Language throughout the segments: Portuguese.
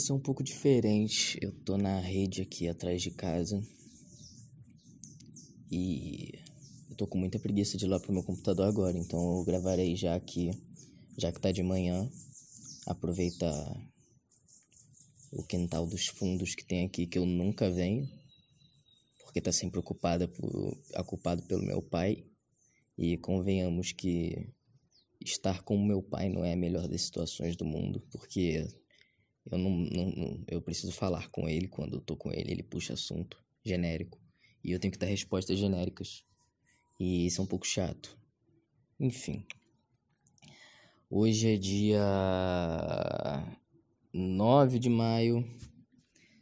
ser um pouco diferente. Eu tô na rede aqui atrás de casa. E eu tô com muita preguiça de ir lá pro meu computador agora, então eu gravarei já aqui, já que tá de manhã. Aproveitar o quintal dos fundos que tem aqui que eu nunca venho, porque tá sempre ocupada por, ocupado pelo meu pai. E convenhamos que estar com o meu pai não é a melhor das situações do mundo, porque eu não, não, não, eu preciso falar com ele quando eu tô com ele, ele puxa assunto genérico e eu tenho que dar respostas genéricas. E isso é um pouco chato. Enfim. Hoje é dia 9 de maio.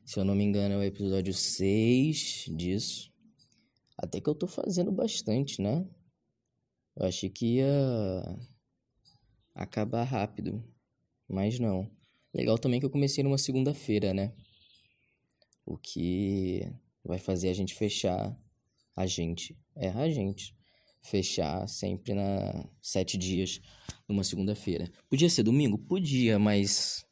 Se eu não me engano, é o episódio 6 disso. Até que eu tô fazendo bastante, né? Eu achei que ia acabar rápido, mas não. Legal também que eu comecei numa segunda-feira, né? O que vai fazer a gente fechar a gente, é a gente fechar sempre na sete dias numa segunda-feira. Podia ser domingo, podia, mas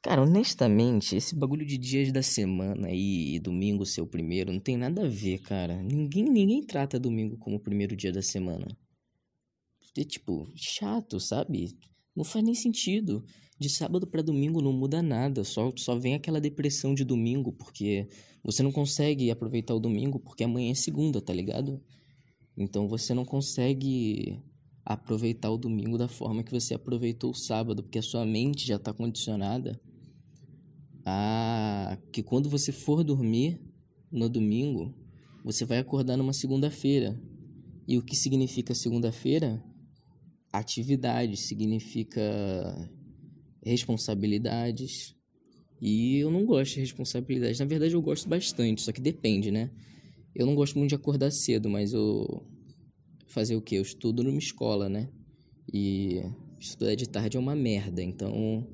cara, honestamente, esse bagulho de dias da semana e domingo ser o primeiro não tem nada a ver, cara. Ninguém ninguém trata domingo como o primeiro dia da semana é tipo, chato, sabe? Não faz nem sentido. De sábado para domingo não muda nada, só, só vem aquela depressão de domingo, porque você não consegue aproveitar o domingo porque amanhã é segunda, tá ligado? Então você não consegue aproveitar o domingo da forma que você aproveitou o sábado, porque a sua mente já está condicionada a que quando você for dormir no domingo, você vai acordar numa segunda-feira. E o que significa segunda-feira? atividade, significa responsabilidades. E eu não gosto de responsabilidades. Na verdade, eu gosto bastante, só que depende, né? Eu não gosto muito de acordar cedo, mas eu. Fazer o quê? Eu estudo numa escola, né? E estudar de tarde é uma merda, então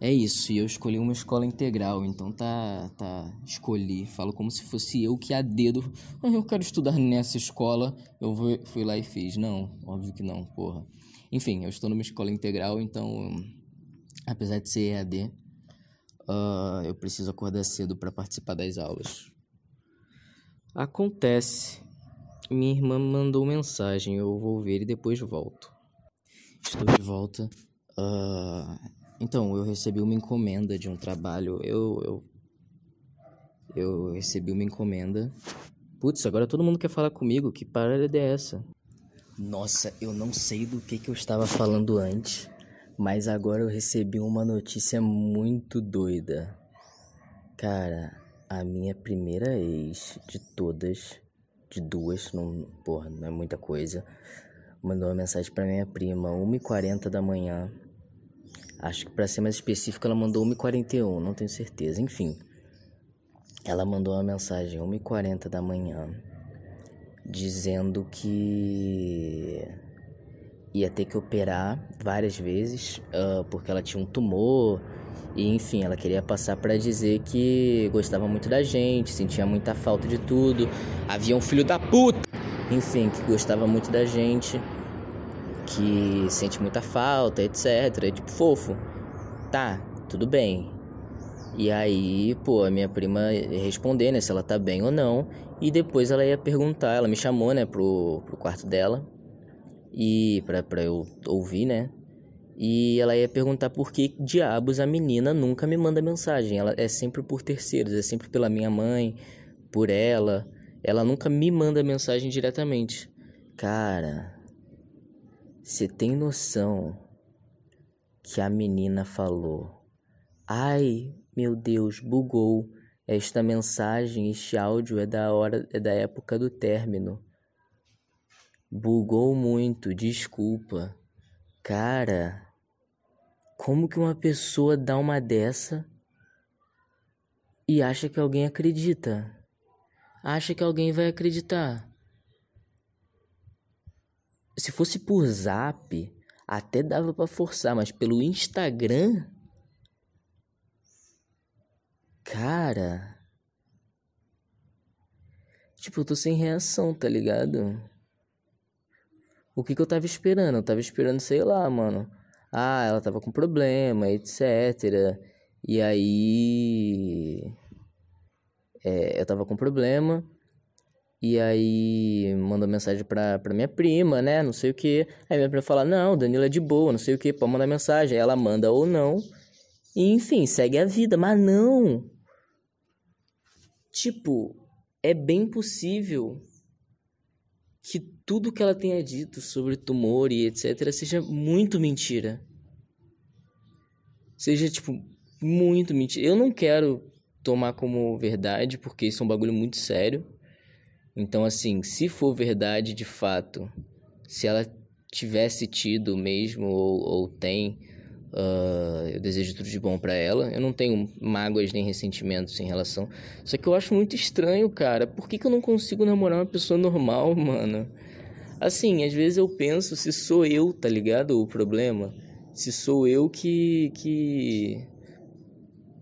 é isso, e eu escolhi uma escola integral, então tá, tá, escolhi, falo como se fosse eu que a dedo, ah, eu quero estudar nessa escola, eu fui lá e fiz. Não, óbvio que não, porra. Enfim, eu estou numa escola integral, então, apesar de ser EAD, uh, eu preciso acordar cedo para participar das aulas. Acontece, minha irmã mandou mensagem, eu vou ver e depois volto. Estou de volta. Uh, então, eu recebi uma encomenda de um trabalho. Eu. Eu, eu recebi uma encomenda. Putz, agora todo mundo quer falar comigo. Que parada é essa? Nossa, eu não sei do que, que eu estava falando antes. Mas agora eu recebi uma notícia muito doida. Cara, a minha primeira ex de todas, de duas, não, porra, não é muita coisa, mandou uma mensagem para minha prima, 1h40 da manhã, Acho que para ser mais específico ela mandou 1h41, não tenho certeza. Enfim, ela mandou uma mensagem 1h40 da manhã dizendo que ia ter que operar várias vezes uh, porque ela tinha um tumor e enfim ela queria passar para dizer que gostava muito da gente sentia muita falta de tudo havia um filho da puta enfim que gostava muito da gente que sente muita falta, etc. É tipo fofo. Tá, tudo bem. E aí, pô, a minha prima ia responder, né, se ela tá bem ou não. E depois ela ia perguntar, ela me chamou, né, pro, pro quarto dela. E pra, pra eu ouvir, né. E ela ia perguntar por que diabos a menina nunca me manda mensagem. Ela é sempre por terceiros, é sempre pela minha mãe, por ela. Ela nunca me manda mensagem diretamente. Cara, você tem noção que a menina falou: Ai, meu Deus, bugou. Esta mensagem, este áudio é da hora, é da época do término. Bugou muito, desculpa. Cara, como que uma pessoa dá uma dessa e acha que alguém acredita? Acha que alguém vai acreditar? Se fosse por zap, até dava para forçar, mas pelo Instagram. Cara. Tipo, eu tô sem reação, tá ligado? o que que eu tava esperando? Eu tava esperando, sei lá, mano. Ah, ela tava com problema, etc. E aí. É, eu tava com problema. E aí mandou mensagem pra, pra minha prima, né? Não sei o que. Aí minha prima fala, não, Danilo é de boa, não sei o que, pode mandar mensagem. Aí ela manda ou não. E enfim, segue a vida. Mas não! Tipo, é bem possível que tudo que ela tenha dito sobre tumor e etc. seja muito mentira. Seja, tipo, muito mentira. Eu não quero tomar como verdade, porque isso é um bagulho muito sério. Então, assim, se for verdade de fato, se ela tivesse tido mesmo ou, ou tem, uh, eu desejo tudo de bom para ela. Eu não tenho mágoas nem ressentimentos em relação. Só que eu acho muito estranho, cara. Por que, que eu não consigo namorar uma pessoa normal, mano? Assim, às vezes eu penso se sou eu, tá ligado? O problema. Se sou eu que. que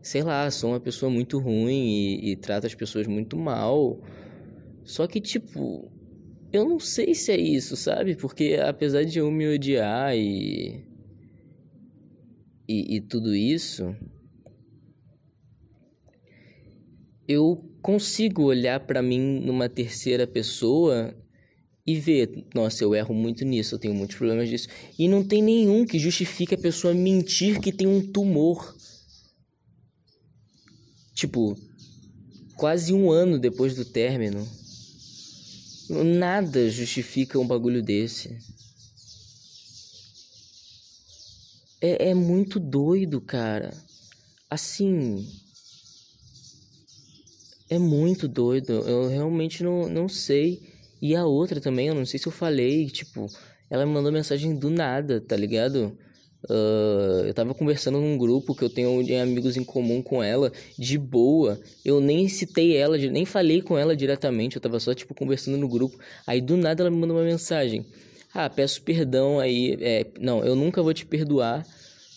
sei lá, sou uma pessoa muito ruim e, e trato as pessoas muito mal. Só que, tipo, eu não sei se é isso, sabe? Porque apesar de eu me odiar e. e, e tudo isso. Eu consigo olhar para mim numa terceira pessoa e ver, nossa, eu erro muito nisso, eu tenho muitos problemas disso. E não tem nenhum que justifique a pessoa mentir que tem um tumor. Tipo, quase um ano depois do término. Nada justifica um bagulho desse. É, é muito doido, cara. Assim. É muito doido. Eu realmente não, não sei. E a outra também, eu não sei se eu falei, tipo, ela me mandou mensagem do nada, tá ligado? Uh, eu tava conversando num grupo que eu tenho amigos em comum com ela, de boa. Eu nem citei ela, nem falei com ela diretamente, eu tava só, tipo, conversando no grupo. Aí do nada ela me mandou uma mensagem. Ah, peço perdão aí. É, não, eu nunca vou te perdoar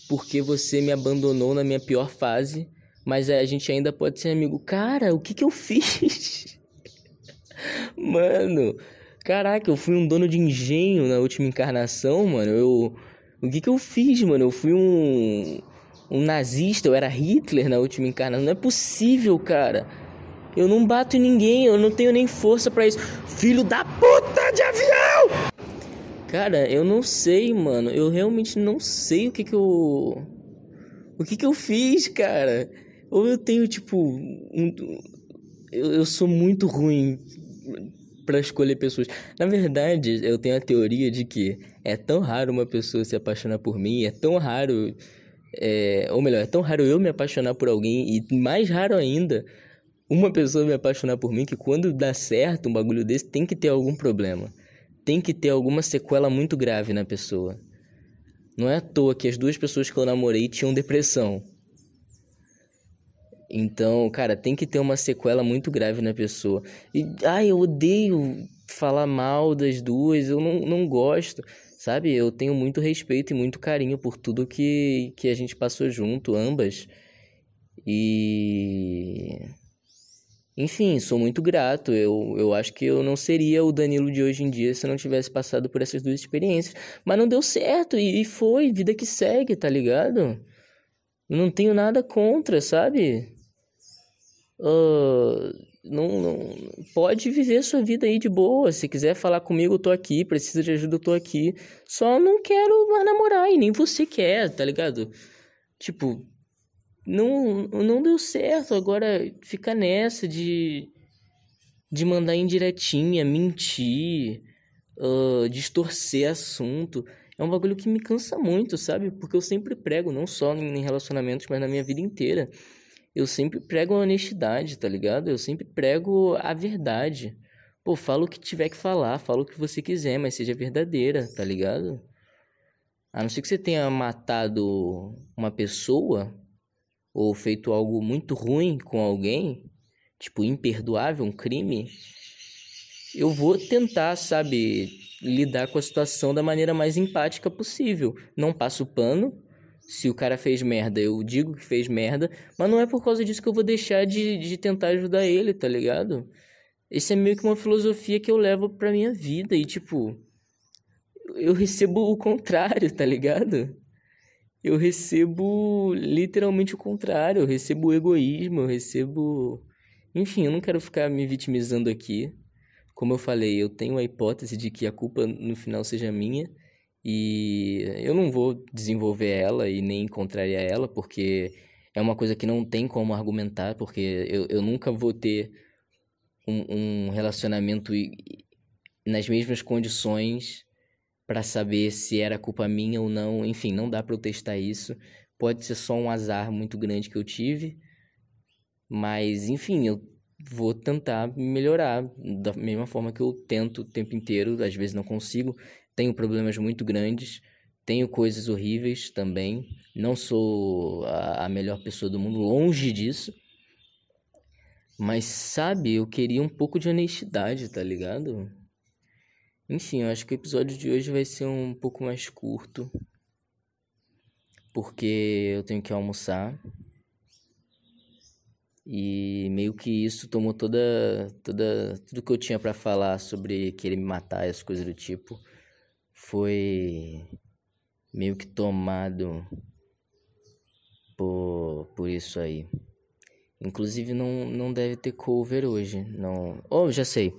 porque você me abandonou na minha pior fase, mas a gente ainda pode ser amigo. Cara, o que que eu fiz? mano, caraca, eu fui um dono de engenho na última encarnação, mano. Eu o que que eu fiz, mano? Eu fui um, um nazista, eu era Hitler na última encarnação. Não é possível, cara. Eu não bato em ninguém, eu não tenho nem força para isso. Filho da puta de avião! Cara, eu não sei, mano. Eu realmente não sei o que que eu. O que que eu fiz, cara. Ou eu tenho, tipo. Um... Eu, eu sou muito ruim para escolher pessoas. Na verdade, eu tenho a teoria de que é tão raro uma pessoa se apaixonar por mim, é tão raro. É, ou melhor, é tão raro eu me apaixonar por alguém, e mais raro ainda, uma pessoa me apaixonar por mim, que quando dá certo um bagulho desse, tem que ter algum problema. Tem que ter alguma sequela muito grave na pessoa. Não é à toa que as duas pessoas que eu namorei tinham depressão. Então, cara, tem que ter uma sequela muito grave na pessoa. E, ai, eu odeio falar mal das duas, eu não, não gosto, sabe? Eu tenho muito respeito e muito carinho por tudo que, que a gente passou junto, ambas. E. Enfim, sou muito grato. Eu, eu acho que eu não seria o Danilo de hoje em dia se eu não tivesse passado por essas duas experiências. Mas não deu certo e, e foi, vida que segue, tá ligado? não tenho nada contra, sabe? Uh, não, não pode viver sua vida aí de boa. Se quiser falar comigo, eu tô aqui. Precisa de ajuda, eu tô aqui. Só não quero mais namorar e nem você quer, tá ligado? Tipo, não, não deu certo. Agora fica nessa de de mandar indiretinha, mentir, uh, distorcer assunto. É um bagulho que me cansa muito, sabe? Porque eu sempre prego, não só em relacionamentos, mas na minha vida inteira eu sempre prego a honestidade, tá ligado? Eu sempre prego a verdade. Pô, fala o que tiver que falar, fala o que você quiser, mas seja verdadeira, tá ligado? A não ser que você tenha matado uma pessoa ou feito algo muito ruim com alguém, tipo imperdoável, um crime, eu vou tentar, sabe, lidar com a situação da maneira mais empática possível. Não passo pano, se o cara fez merda, eu digo que fez merda, mas não é por causa disso que eu vou deixar de, de tentar ajudar ele, tá ligado? Esse é meio que uma filosofia que eu levo pra minha vida e, tipo, eu recebo o contrário, tá ligado? Eu recebo literalmente o contrário, eu recebo egoísmo, eu recebo. Enfim, eu não quero ficar me vitimizando aqui. Como eu falei, eu tenho a hipótese de que a culpa no final seja minha e eu não vou desenvolver ela e nem contrariar ela, porque é uma coisa que não tem como argumentar, porque eu, eu nunca vou ter um, um relacionamento nas mesmas condições para saber se era culpa minha ou não. Enfim, não dá para eu testar isso. Pode ser só um azar muito grande que eu tive, mas enfim, eu vou tentar melhorar da mesma forma que eu tento o tempo inteiro, às vezes não consigo. Tenho problemas muito grandes, tenho coisas horríveis também. Não sou a melhor pessoa do mundo, longe disso. Mas sabe, eu queria um pouco de honestidade, tá ligado? Enfim, eu acho que o episódio de hoje vai ser um pouco mais curto. Porque eu tenho que almoçar. E meio que isso tomou toda toda tudo que eu tinha para falar sobre querer me matar, as coisas do tipo, foi meio que tomado por por isso aí. Inclusive não não deve ter cover hoje, não. Oh, já sei.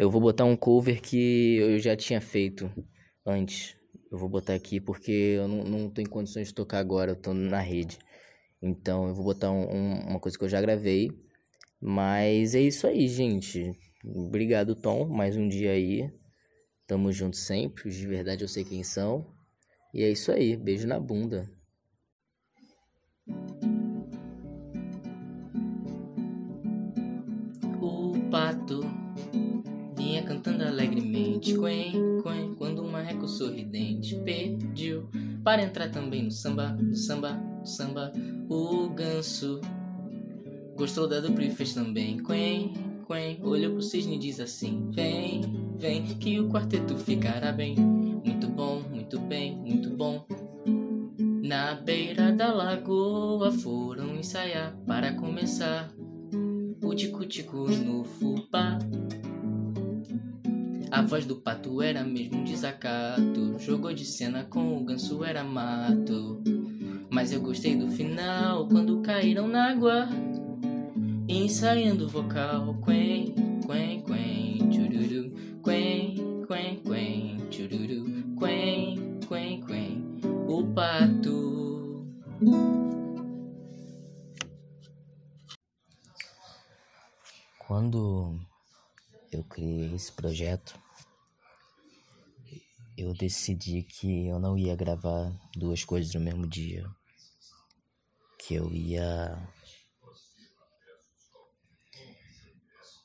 Eu vou botar um cover que eu já tinha feito antes. Eu vou botar aqui porque eu não, não tenho condições de tocar agora, eu tô na rede. Então eu vou botar um, um, uma coisa que eu já gravei. Mas é isso aí, gente. Obrigado, Tom. Mais um dia aí. Tamo junto sempre. De verdade eu sei quem são. E é isso aí. Beijo na bunda. O pato cantando alegremente. Quen, quen, quando o marreco sorridente pediu para entrar também no samba, no samba, no samba. O ganso gostou da dupla e fez também. Quen, quen, olhou pro cisne e diz assim: Vem, vem, que o quarteto ficará bem. Muito bom, muito bem, muito bom. Na beira da lagoa foram ensaiar para começar o tico-tico no fubá. A voz do pato era mesmo um desacato. Jogou de cena com o ganso era mato. Mas eu gostei do final quando caíram na água. Ensaiando o vocal. Quen, quen, quen, chururu. Quen, quen, quen, chururu. Quen, quen, quen. O pato. Quando eu criei esse projeto, eu decidi que eu não ia gravar duas coisas no mesmo dia. Que eu ia.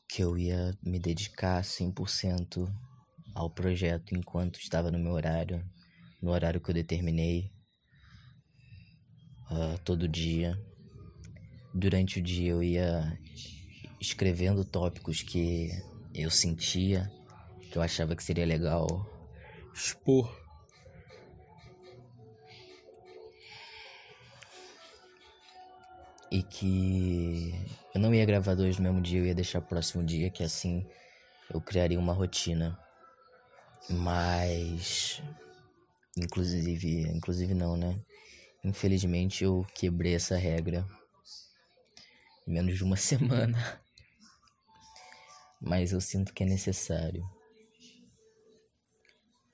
Que eu ia me dedicar 100% ao projeto enquanto estava no meu horário, no horário que eu determinei, uh, todo dia. Durante o dia eu ia escrevendo tópicos que eu sentia, que eu achava que seria legal expor. E que eu não ia gravar dois no mesmo dia, eu ia deixar o próximo dia, que assim eu criaria uma rotina. Mas inclusive, inclusive não, né? Infelizmente eu quebrei essa regra em menos de uma semana mas eu sinto que é necessário.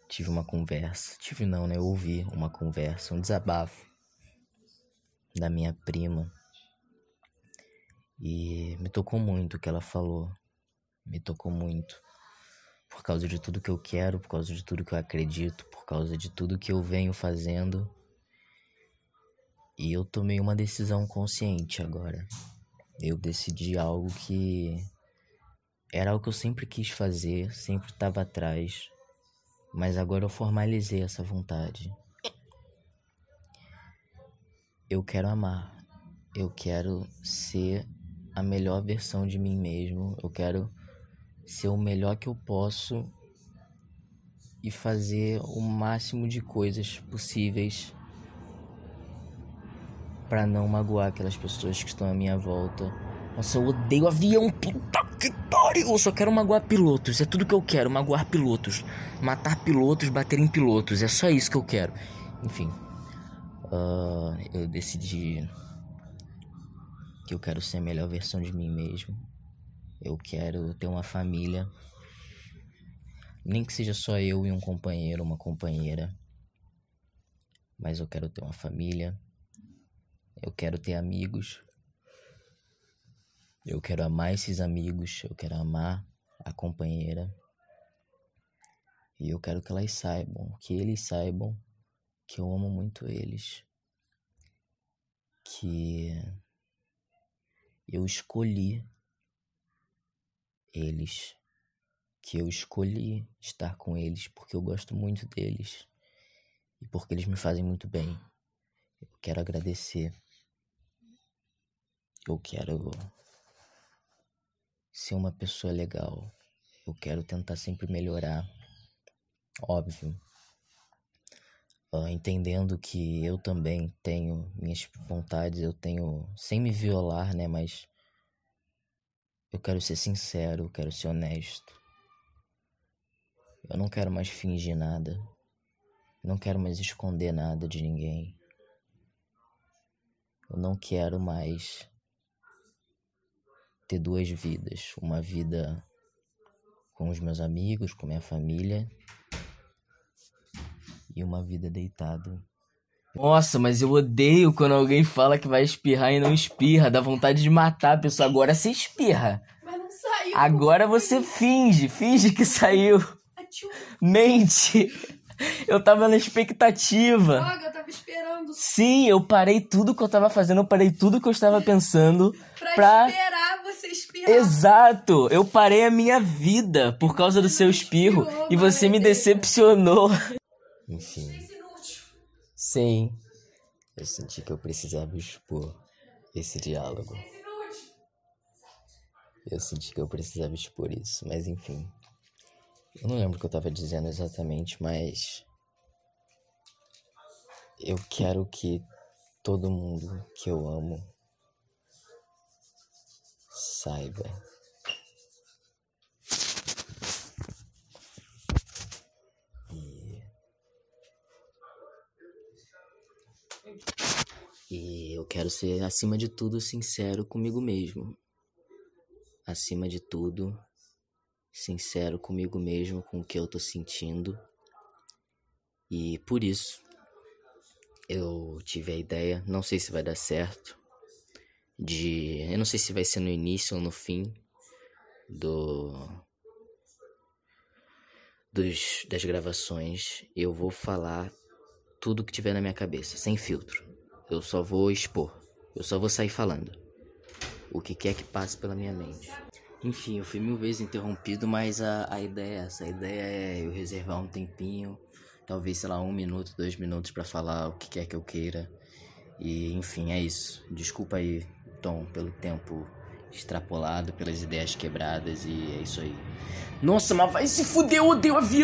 Tive uma conversa, tive não, né? Eu ouvi uma conversa, um desabafo da minha prima. E me tocou muito o que ela falou. Me tocou muito. Por causa de tudo que eu quero, por causa de tudo que eu acredito, por causa de tudo que eu venho fazendo. E eu tomei uma decisão consciente agora. Eu decidi algo que era algo que eu sempre quis fazer, sempre estava atrás, mas agora eu formalizei essa vontade. Eu quero amar, eu quero ser a melhor versão de mim mesmo, eu quero ser o melhor que eu posso e fazer o máximo de coisas possíveis para não magoar aquelas pessoas que estão à minha volta Nossa, eu odeio avião. Puta que pariu. Eu só quero magoar pilotos. É tudo que eu quero. Magoar pilotos. Matar pilotos, bater em pilotos. É só isso que eu quero. Enfim. Uh, eu decidi que eu quero ser a melhor versão de mim mesmo. Eu quero ter uma família. Nem que seja só eu e um companheiro, uma companheira. Mas eu quero ter uma família. Eu quero ter amigos. Eu quero amar esses amigos, eu quero amar a companheira. E eu quero que elas saibam, que eles saibam que eu amo muito eles. Que eu escolhi eles. Que eu escolhi estar com eles porque eu gosto muito deles e porque eles me fazem muito bem. Eu quero agradecer. Eu quero ser uma pessoa legal. Eu quero tentar sempre melhorar. Óbvio. Uh, entendendo que eu também tenho minhas vontades, eu tenho. sem me violar, né? Mas. Eu quero ser sincero, eu quero ser honesto. Eu não quero mais fingir nada. Não quero mais esconder nada de ninguém. Eu não quero mais ter duas vidas. Uma vida com os meus amigos, com minha família. E uma vida deitado. Nossa, mas eu odeio quando alguém fala que vai espirrar e não espirra. Dá vontade de matar a pessoa. Agora você espirra. Mas não saiu. Agora você finge. Finge que saiu. Mente. Eu tava na expectativa. Droga, eu tava esperando. Sim, eu parei tudo que eu tava fazendo, eu parei tudo que eu estava pensando pra, pra... esperar você espirrar. Exato! Eu parei a minha vida por causa do seu espirro e você me decepcionou. Enfim. Sim. Eu senti que eu precisava expor esse diálogo. Eu senti que eu precisava expor isso, mas enfim. Eu não lembro o que eu tava dizendo exatamente, mas. Eu quero que todo mundo que eu amo saiba. E. Eu quero ser, acima de tudo, sincero comigo mesmo. Acima de tudo, sincero comigo mesmo, com o que eu tô sentindo. E por isso eu tive a ideia, não sei se vai dar certo, de. Eu não sei se vai ser no início ou no fim do. Dos, das gravações, eu vou falar tudo que tiver na minha cabeça, sem filtro. Eu só vou expor, eu só vou sair falando o que quer que passe pela minha mente. Enfim, eu fui mil vezes interrompido, mas a, a ideia é essa. A ideia é eu reservar um tempinho, talvez, sei lá, um minuto, dois minutos para falar o que quer que eu queira. E, enfim, é isso. Desculpa aí, Tom, pelo tempo extrapolado, pelas ideias quebradas e é isso aí. Nossa, mas vai se fuder, eu odeio avião!